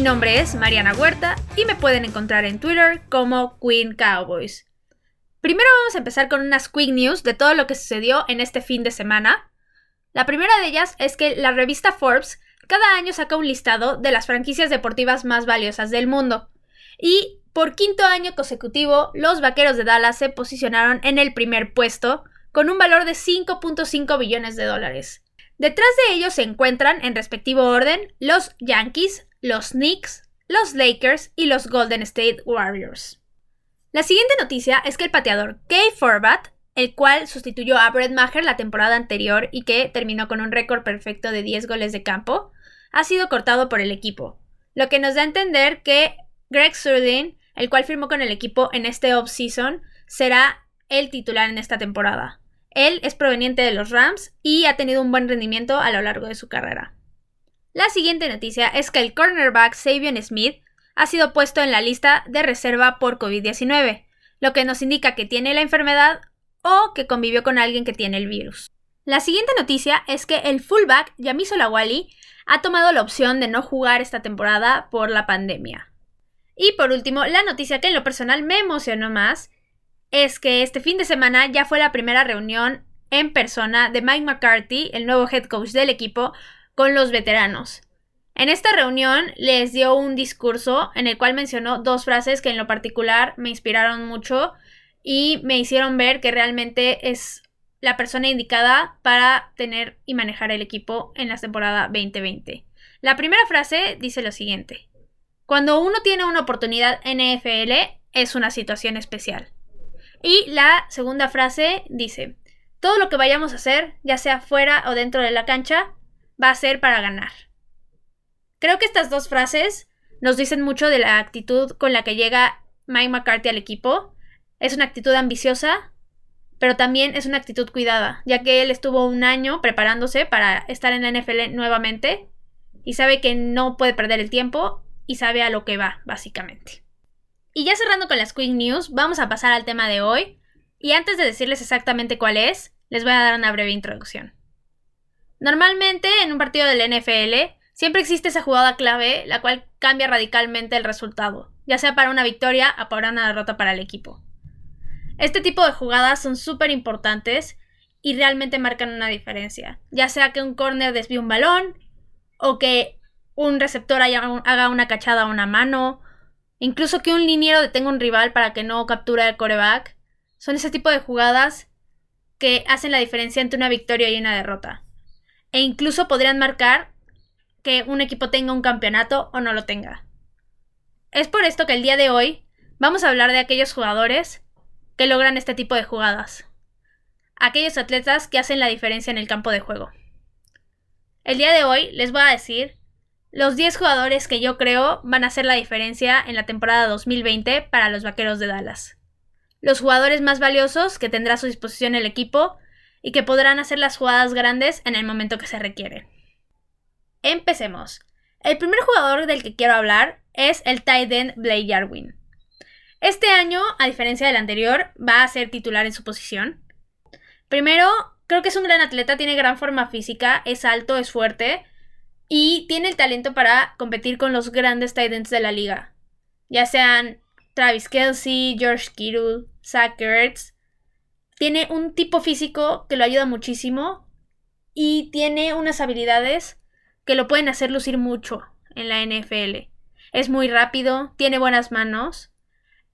Mi nombre es Mariana Huerta y me pueden encontrar en Twitter como Queen Cowboys. Primero vamos a empezar con unas quick news de todo lo que sucedió en este fin de semana. La primera de ellas es que la revista Forbes cada año saca un listado de las franquicias deportivas más valiosas del mundo. Y por quinto año consecutivo, los Vaqueros de Dallas se posicionaron en el primer puesto, con un valor de 5.5 billones de dólares. Detrás de ellos se encuentran, en respectivo orden, los Yankees, los Knicks, los Lakers y los Golden State Warriors. La siguiente noticia es que el pateador Kay Forbat, el cual sustituyó a Brett Maher la temporada anterior y que terminó con un récord perfecto de 10 goles de campo, ha sido cortado por el equipo, lo que nos da a entender que Greg Surlin, el cual firmó con el equipo en este off-season, será el titular en esta temporada. Él es proveniente de los Rams y ha tenido un buen rendimiento a lo largo de su carrera. La siguiente noticia es que el cornerback Savion Smith ha sido puesto en la lista de reserva por COVID-19, lo que nos indica que tiene la enfermedad o que convivió con alguien que tiene el virus. La siguiente noticia es que el fullback Yamiso Lawali ha tomado la opción de no jugar esta temporada por la pandemia. Y por último, la noticia que en lo personal me emocionó más es que este fin de semana ya fue la primera reunión en persona de Mike McCarthy, el nuevo head coach del equipo, con los veteranos. En esta reunión les dio un discurso en el cual mencionó dos frases que en lo particular me inspiraron mucho y me hicieron ver que realmente es la persona indicada para tener y manejar el equipo en la temporada 2020. La primera frase dice lo siguiente. Cuando uno tiene una oportunidad NFL es una situación especial. Y la segunda frase dice, todo lo que vayamos a hacer, ya sea fuera o dentro de la cancha, va a ser para ganar. Creo que estas dos frases nos dicen mucho de la actitud con la que llega Mike McCarthy al equipo. Es una actitud ambiciosa, pero también es una actitud cuidada, ya que él estuvo un año preparándose para estar en la NFL nuevamente y sabe que no puede perder el tiempo y sabe a lo que va, básicamente. Y ya cerrando con las Quick News, vamos a pasar al tema de hoy. Y antes de decirles exactamente cuál es, les voy a dar una breve introducción. Normalmente en un partido del NFL siempre existe esa jugada clave la cual cambia radicalmente el resultado, ya sea para una victoria o para una derrota para el equipo. Este tipo de jugadas son súper importantes y realmente marcan una diferencia, ya sea que un corner desvíe un balón o que un receptor haga una cachada a una mano Incluso que un liniero detenga un rival para que no capture el coreback. Son ese tipo de jugadas que hacen la diferencia entre una victoria y una derrota. E incluso podrían marcar que un equipo tenga un campeonato o no lo tenga. Es por esto que el día de hoy vamos a hablar de aquellos jugadores que logran este tipo de jugadas. Aquellos atletas que hacen la diferencia en el campo de juego. El día de hoy les voy a decir los 10 jugadores que yo creo van a hacer la diferencia en la temporada 2020 para los Vaqueros de Dallas. Los jugadores más valiosos que tendrá a su disposición el equipo y que podrán hacer las jugadas grandes en el momento que se requiere. Empecemos. El primer jugador del que quiero hablar es el tight end Blake Jarwin. Este año, a diferencia del anterior, va a ser titular en su posición. Primero, creo que es un gran atleta, tiene gran forma física, es alto, es fuerte, y tiene el talento para competir con los grandes Titans de la liga, ya sean Travis Kelsey, George Kittle, Zach. Tiene un tipo físico que lo ayuda muchísimo y tiene unas habilidades que lo pueden hacer lucir mucho en la NFL. Es muy rápido, tiene buenas manos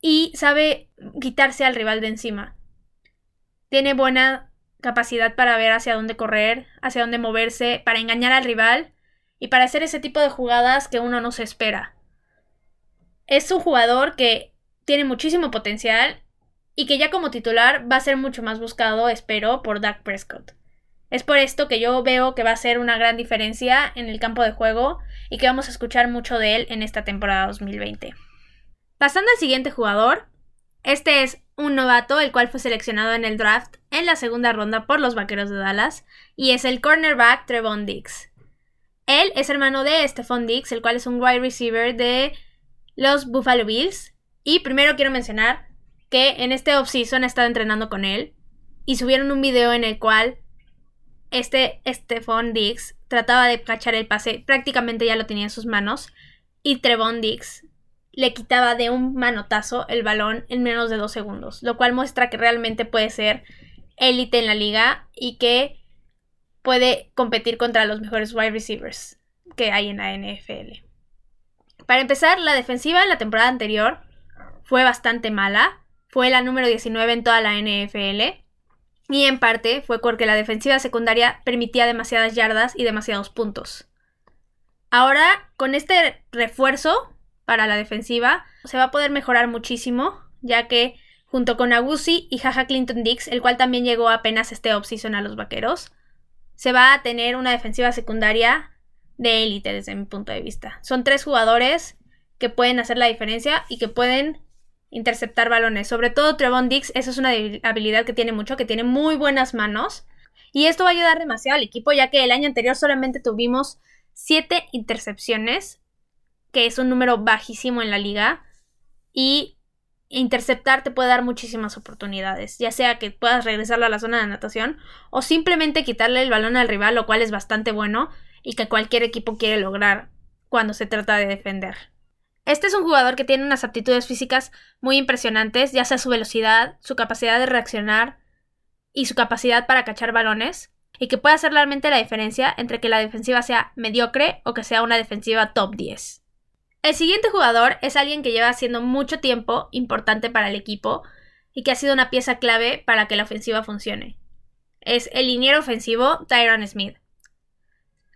y sabe quitarse al rival de encima. Tiene buena capacidad para ver hacia dónde correr, hacia dónde moverse, para engañar al rival y para hacer ese tipo de jugadas que uno no se espera. Es un jugador que tiene muchísimo potencial y que ya como titular va a ser mucho más buscado, espero, por Dak Prescott. Es por esto que yo veo que va a ser una gran diferencia en el campo de juego y que vamos a escuchar mucho de él en esta temporada 2020. Pasando al siguiente jugador, este es un novato el cual fue seleccionado en el draft en la segunda ronda por los Vaqueros de Dallas y es el cornerback Trevon Diggs. Él es hermano de Stephon Diggs, el cual es un wide receiver de los Buffalo Bills. Y primero quiero mencionar en este offseason he estado entrenando con él y subieron un video en el cual este Stephon Diggs trataba de cachar el pase, prácticamente ya lo tenía en sus manos, y Trevon Diggs le quitaba de un manotazo el balón en menos de dos segundos, lo cual muestra que realmente puede ser élite en la liga y que puede competir contra los mejores wide receivers que hay en la NFL. Para empezar, la defensiva en la temporada anterior fue bastante mala, fue la número 19 en toda la NFL y en parte fue porque la defensiva secundaria permitía demasiadas yardas y demasiados puntos. Ahora, con este refuerzo para la defensiva, se va a poder mejorar muchísimo, ya que junto con Agusi y Jaja Clinton Dix, el cual también llegó apenas este offseason a los vaqueros, se va a tener una defensiva secundaria de élite desde mi punto de vista. Son tres jugadores que pueden hacer la diferencia y que pueden interceptar balones. Sobre todo Trevon Dix, esa es una habilidad que tiene mucho, que tiene muy buenas manos. Y esto va a ayudar demasiado al equipo, ya que el año anterior solamente tuvimos siete intercepciones, que es un número bajísimo en la liga. Y interceptar te puede dar muchísimas oportunidades, ya sea que puedas regresarlo a la zona de anotación o simplemente quitarle el balón al rival, lo cual es bastante bueno y que cualquier equipo quiere lograr cuando se trata de defender. Este es un jugador que tiene unas aptitudes físicas muy impresionantes, ya sea su velocidad, su capacidad de reaccionar y su capacidad para cachar balones, y que puede hacer realmente la diferencia entre que la defensiva sea mediocre o que sea una defensiva top 10. El siguiente jugador es alguien que lleva siendo mucho tiempo importante para el equipo y que ha sido una pieza clave para que la ofensiva funcione. Es el liniero ofensivo Tyron Smith.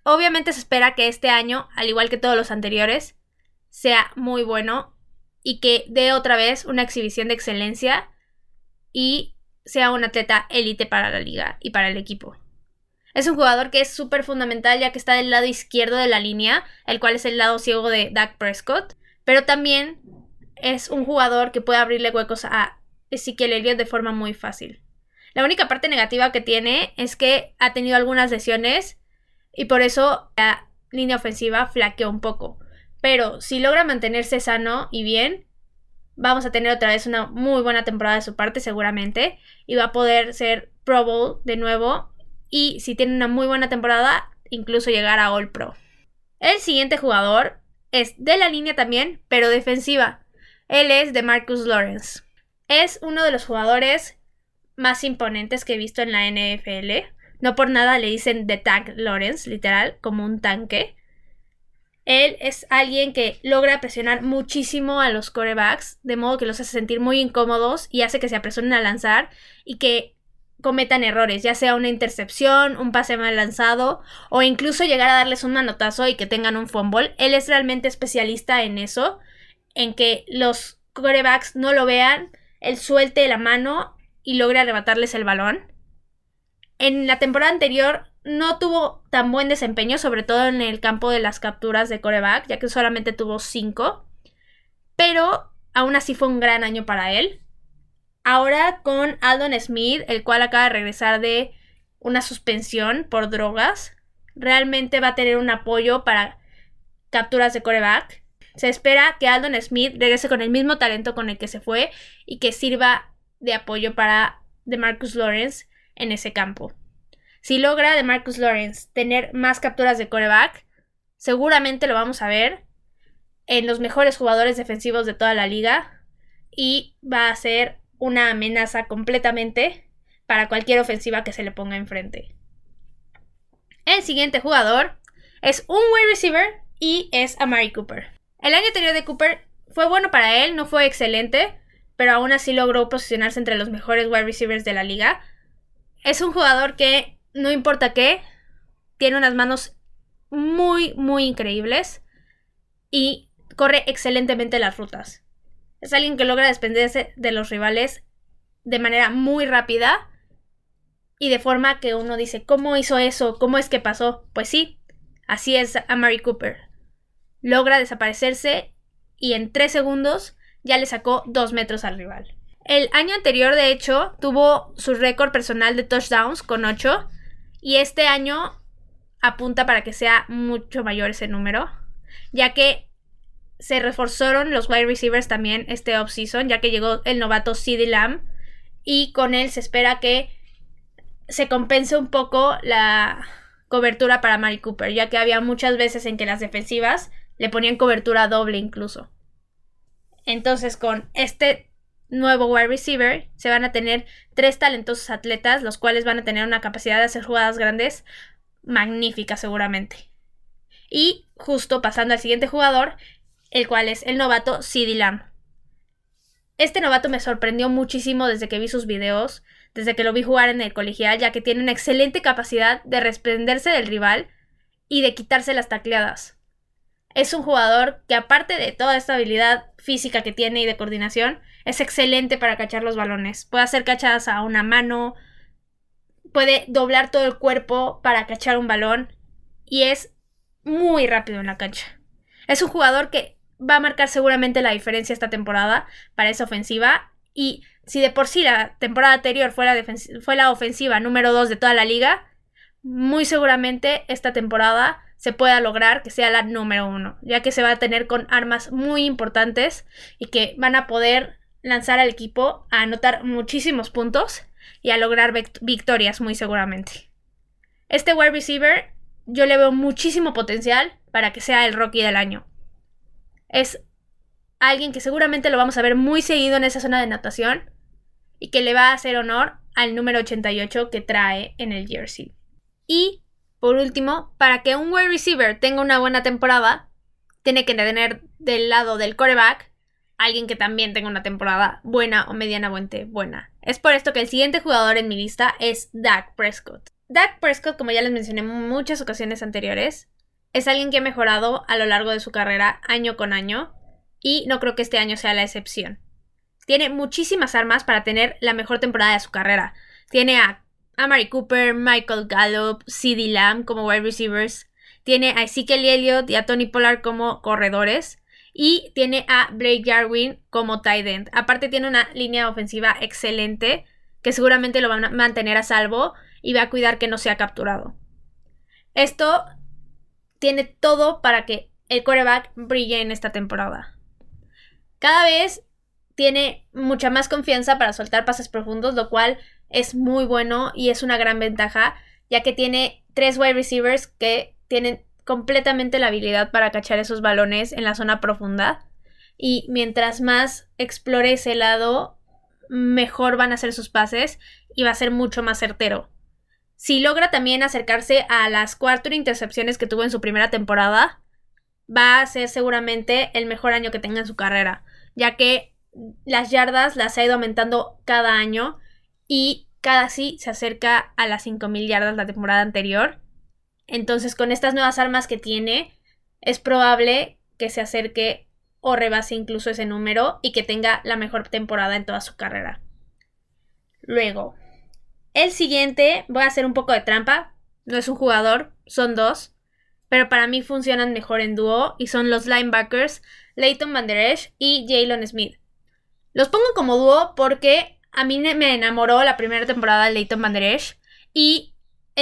Obviamente se espera que este año, al igual que todos los anteriores, sea muy bueno y que dé otra vez una exhibición de excelencia y sea un atleta élite para la liga y para el equipo. Es un jugador que es súper fundamental ya que está del lado izquierdo de la línea, el cual es el lado ciego de Dak Prescott, pero también es un jugador que puede abrirle huecos a Ezekiel Elliott de forma muy fácil. La única parte negativa que tiene es que ha tenido algunas lesiones y por eso la línea ofensiva flaqueó un poco. Pero si logra mantenerse sano y bien, vamos a tener otra vez una muy buena temporada de su parte seguramente y va a poder ser Pro Bowl de nuevo y si tiene una muy buena temporada, incluso llegar a All Pro. El siguiente jugador es de la línea también, pero defensiva. Él es de Marcus Lawrence. Es uno de los jugadores más imponentes que he visto en la NFL. No por nada le dicen The Tank Lawrence, literal, como un tanque. Él es alguien que logra presionar muchísimo a los corebacks, de modo que los hace sentir muy incómodos y hace que se apresuren a lanzar y que cometan errores, ya sea una intercepción, un pase mal lanzado o incluso llegar a darles un manotazo y que tengan un fumble. Él es realmente especialista en eso, en que los corebacks no lo vean, él suelte la mano y logre arrebatarles el balón. En la temporada anterior no tuvo tan buen desempeño, sobre todo en el campo de las capturas de coreback, ya que solamente tuvo 5. Pero aún así fue un gran año para él. Ahora con Aldon Smith, el cual acaba de regresar de una suspensión por drogas, realmente va a tener un apoyo para capturas de coreback. Se espera que Aldon Smith regrese con el mismo talento con el que se fue y que sirva de apoyo para DeMarcus Lawrence en ese campo. Si logra de Marcus Lawrence tener más capturas de coreback, seguramente lo vamos a ver en los mejores jugadores defensivos de toda la liga y va a ser una amenaza completamente para cualquier ofensiva que se le ponga enfrente. El siguiente jugador es un wide receiver y es Amari Cooper. El año anterior de Cooper fue bueno para él, no fue excelente, pero aún así logró posicionarse entre los mejores wide receivers de la liga. Es un jugador que no importa qué, tiene unas manos muy, muy increíbles y corre excelentemente las rutas. Es alguien que logra desprenderse de los rivales de manera muy rápida y de forma que uno dice, ¿cómo hizo eso? ¿Cómo es que pasó? Pues sí, así es a Mary Cooper. Logra desaparecerse y en tres segundos ya le sacó dos metros al rival. El año anterior, de hecho, tuvo su récord personal de touchdowns con 8 y este año apunta para que sea mucho mayor ese número, ya que se reforzaron los wide receivers también este offseason, ya que llegó el novato CD Lamb y con él se espera que se compense un poco la cobertura para Mari Cooper, ya que había muchas veces en que las defensivas le ponían cobertura doble incluso. Entonces, con este nuevo wide receiver se van a tener tres talentosos atletas, los cuales van a tener una capacidad de hacer jugadas grandes magnífica seguramente. Y justo pasando al siguiente jugador, el cual es el novato CD. Este novato me sorprendió muchísimo desde que vi sus videos, desde que lo vi jugar en el colegial, ya que tiene una excelente capacidad de desprenderse del rival y de quitarse las tacleadas. Es un jugador que aparte de toda esta habilidad física que tiene y de coordinación, es excelente para cachar los balones. Puede hacer cachadas a una mano, puede doblar todo el cuerpo para cachar un balón y es muy rápido en la cancha. Es un jugador que va a marcar seguramente la diferencia esta temporada para esa ofensiva y si de por sí la temporada anterior fue la, fue la ofensiva número 2 de toda la liga, muy seguramente esta temporada se pueda lograr que sea la número 1, ya que se va a tener con armas muy importantes y que van a poder lanzar al equipo a anotar muchísimos puntos y a lograr victorias muy seguramente. Este wide receiver yo le veo muchísimo potencial para que sea el Rocky del año. Es alguien que seguramente lo vamos a ver muy seguido en esa zona de natación y que le va a hacer honor al número 88 que trae en el jersey. Y, por último, para que un wide receiver tenga una buena temporada, tiene que tener del lado del coreback alguien que también tenga una temporada buena o medianamente buena. Es por esto que el siguiente jugador en mi lista es Dak Prescott. Dak Prescott, como ya les mencioné en muchas ocasiones anteriores, es alguien que ha mejorado a lo largo de su carrera año con año y no creo que este año sea la excepción. Tiene muchísimas armas para tener la mejor temporada de su carrera. Tiene a, Mary Cooper, Michael Gallup, CeeDee Lamb como wide receivers. Tiene a Ezekiel Elliott y a Tony Pollard como corredores. Y tiene a Blake Jarwin como tight end. Aparte tiene una línea ofensiva excelente que seguramente lo va a mantener a salvo y va a cuidar que no sea capturado. Esto tiene todo para que el quarterback brille en esta temporada. Cada vez tiene mucha más confianza para soltar pases profundos, lo cual es muy bueno y es una gran ventaja, ya que tiene tres wide receivers que tienen completamente la habilidad para cachar esos balones en la zona profunda. Y mientras más explore ese lado, mejor van a ser sus pases y va a ser mucho más certero. Si logra también acercarse a las cuatro intercepciones que tuvo en su primera temporada, va a ser seguramente el mejor año que tenga en su carrera, ya que las yardas las ha ido aumentando cada año y casi se acerca a las 5.000 yardas la temporada anterior entonces, con estas nuevas armas que tiene, es probable que se acerque o rebase incluso ese número y que tenga la mejor temporada en toda su carrera. Luego, el siguiente, voy a hacer un poco de trampa. No es un jugador, son dos. Pero para mí funcionan mejor en dúo y son los linebackers Leighton Van Der y Jalen Smith. Los pongo como dúo porque a mí me enamoró la primera temporada de Leighton Van Der y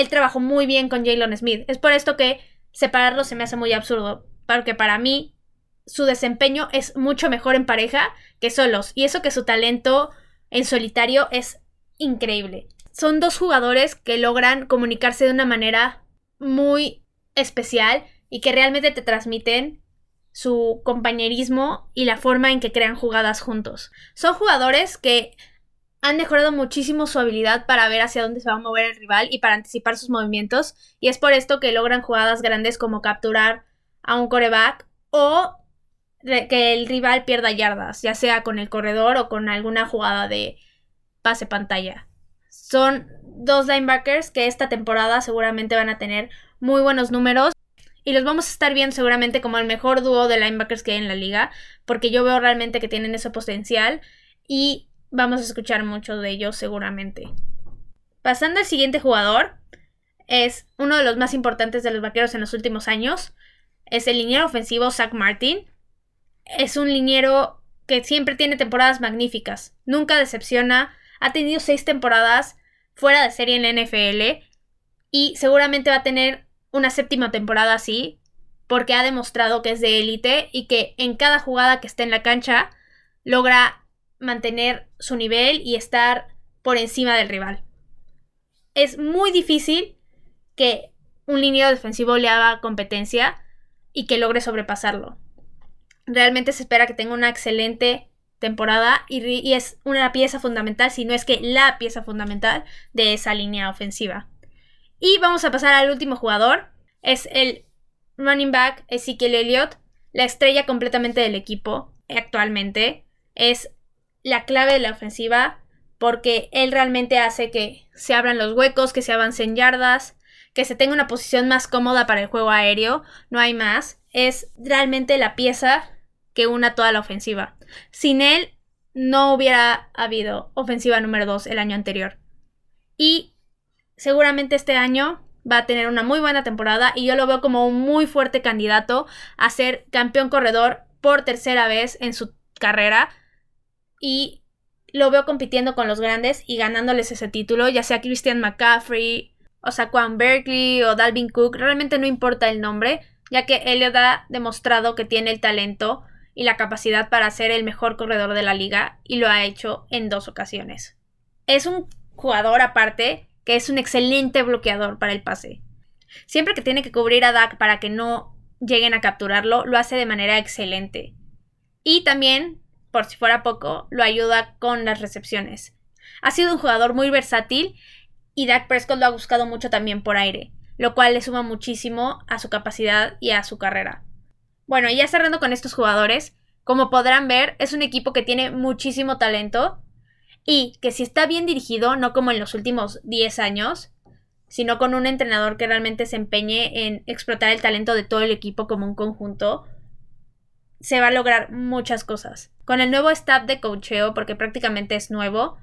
él trabajó muy bien con Jalen Smith. Es por esto que separarlo se me hace muy absurdo, porque para mí su desempeño es mucho mejor en pareja que solos, y eso que su talento en solitario es increíble. Son dos jugadores que logran comunicarse de una manera muy especial y que realmente te transmiten su compañerismo y la forma en que crean jugadas juntos. Son jugadores que han mejorado muchísimo su habilidad para ver hacia dónde se va a mover el rival y para anticipar sus movimientos. Y es por esto que logran jugadas grandes como capturar a un coreback o que el rival pierda yardas, ya sea con el corredor o con alguna jugada de pase pantalla. Son dos linebackers que esta temporada seguramente van a tener muy buenos números y los vamos a estar viendo seguramente como el mejor dúo de linebackers que hay en la liga, porque yo veo realmente que tienen ese potencial y vamos a escuchar mucho de ellos seguramente. Pasando al siguiente jugador, es uno de los más importantes de los vaqueros en los últimos años. Es el liniero ofensivo Zach Martin. Es un liniero que siempre tiene temporadas magníficas. Nunca decepciona. Ha tenido seis temporadas fuera de serie en la NFL. Y seguramente va a tener una séptima temporada así. Porque ha demostrado que es de élite y que en cada jugada que esté en la cancha logra mantener su nivel y estar por encima del rival. es muy difícil que un línea defensivo le haga competencia y que logre sobrepasarlo. Realmente se espera que tenga una excelente temporada y, es una pieza fundamental, si no es que la pieza fundamental de esa línea ofensiva. Y vamos a pasar al último jugador. Es el running back Ezekiel Elliott, la estrella completamente del equipo actualmente. Es la clave de la ofensiva porque él realmente hace que se abran los huecos, que se avancen yardas, que se tenga una posición más cómoda para el juego aéreo, no hay más. Es realmente la pieza que una toda la ofensiva. Sin él no hubiera habido ofensiva número 2 el año anterior. Y seguramente este año va a tener una muy buena temporada y yo lo veo como un muy fuerte candidato a ser campeón corredor por tercera vez en su carrera y lo veo compitiendo con los grandes y ganándoles ese título, ya sea Christian McCaffrey, o Saquon Berkeley o Dalvin Cook, realmente no importa el nombre, ya que Elliot ha demostrado que tiene el talento y la capacidad para ser el mejor corredor de la liga y lo ha hecho en dos ocasiones. Es un jugador aparte que es un excelente bloqueador para el pase. Siempre que tiene que cubrir a Dak para que no lleguen a capturarlo, lo hace de manera excelente. Y también, por si fuera poco, lo ayuda con las recepciones. Ha sido un jugador muy versátil y Dak Prescott lo ha buscado mucho también por aire, lo cual le suma muchísimo a su capacidad y a su carrera. Bueno, ya cerrando con estos jugadores, como podrán ver, es un equipo que tiene muchísimo talento y que si está bien dirigido, no como en los últimos 10 años, sino con un entrenador que realmente se empeñe en explotar el talento de todo el equipo como un conjunto, se va a lograr muchas cosas. Con el nuevo staff de coacheo, porque prácticamente es nuevo,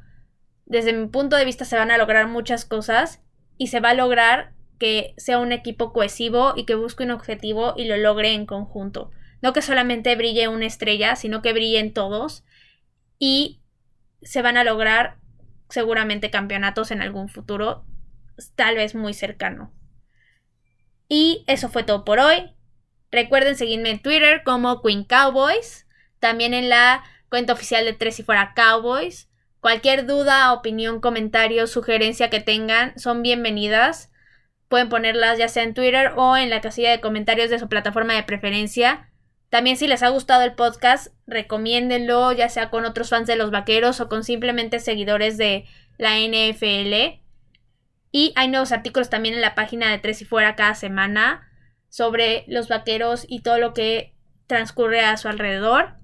desde mi punto de vista se van a lograr muchas cosas y se va a lograr que sea un equipo cohesivo y que busque un objetivo y lo logre en conjunto. No que solamente brille una estrella, sino que brillen todos y se van a lograr seguramente campeonatos en algún futuro, tal vez muy cercano. Y eso fue todo por hoy. Recuerden seguirme en Twitter como Queen Cowboys, también en la cuenta oficial de Tres y Fuera Cowboys. Cualquier duda, opinión, comentario, sugerencia que tengan son bienvenidas. Pueden ponerlas ya sea en Twitter o en la casilla de comentarios de su plataforma de preferencia. También si les ha gustado el podcast, recomiéndenlo ya sea con otros fans de los vaqueros o con simplemente seguidores de la NFL. Y hay nuevos artículos también en la página de Tres y Fuera cada semana sobre los vaqueros y todo lo que transcurre a su alrededor.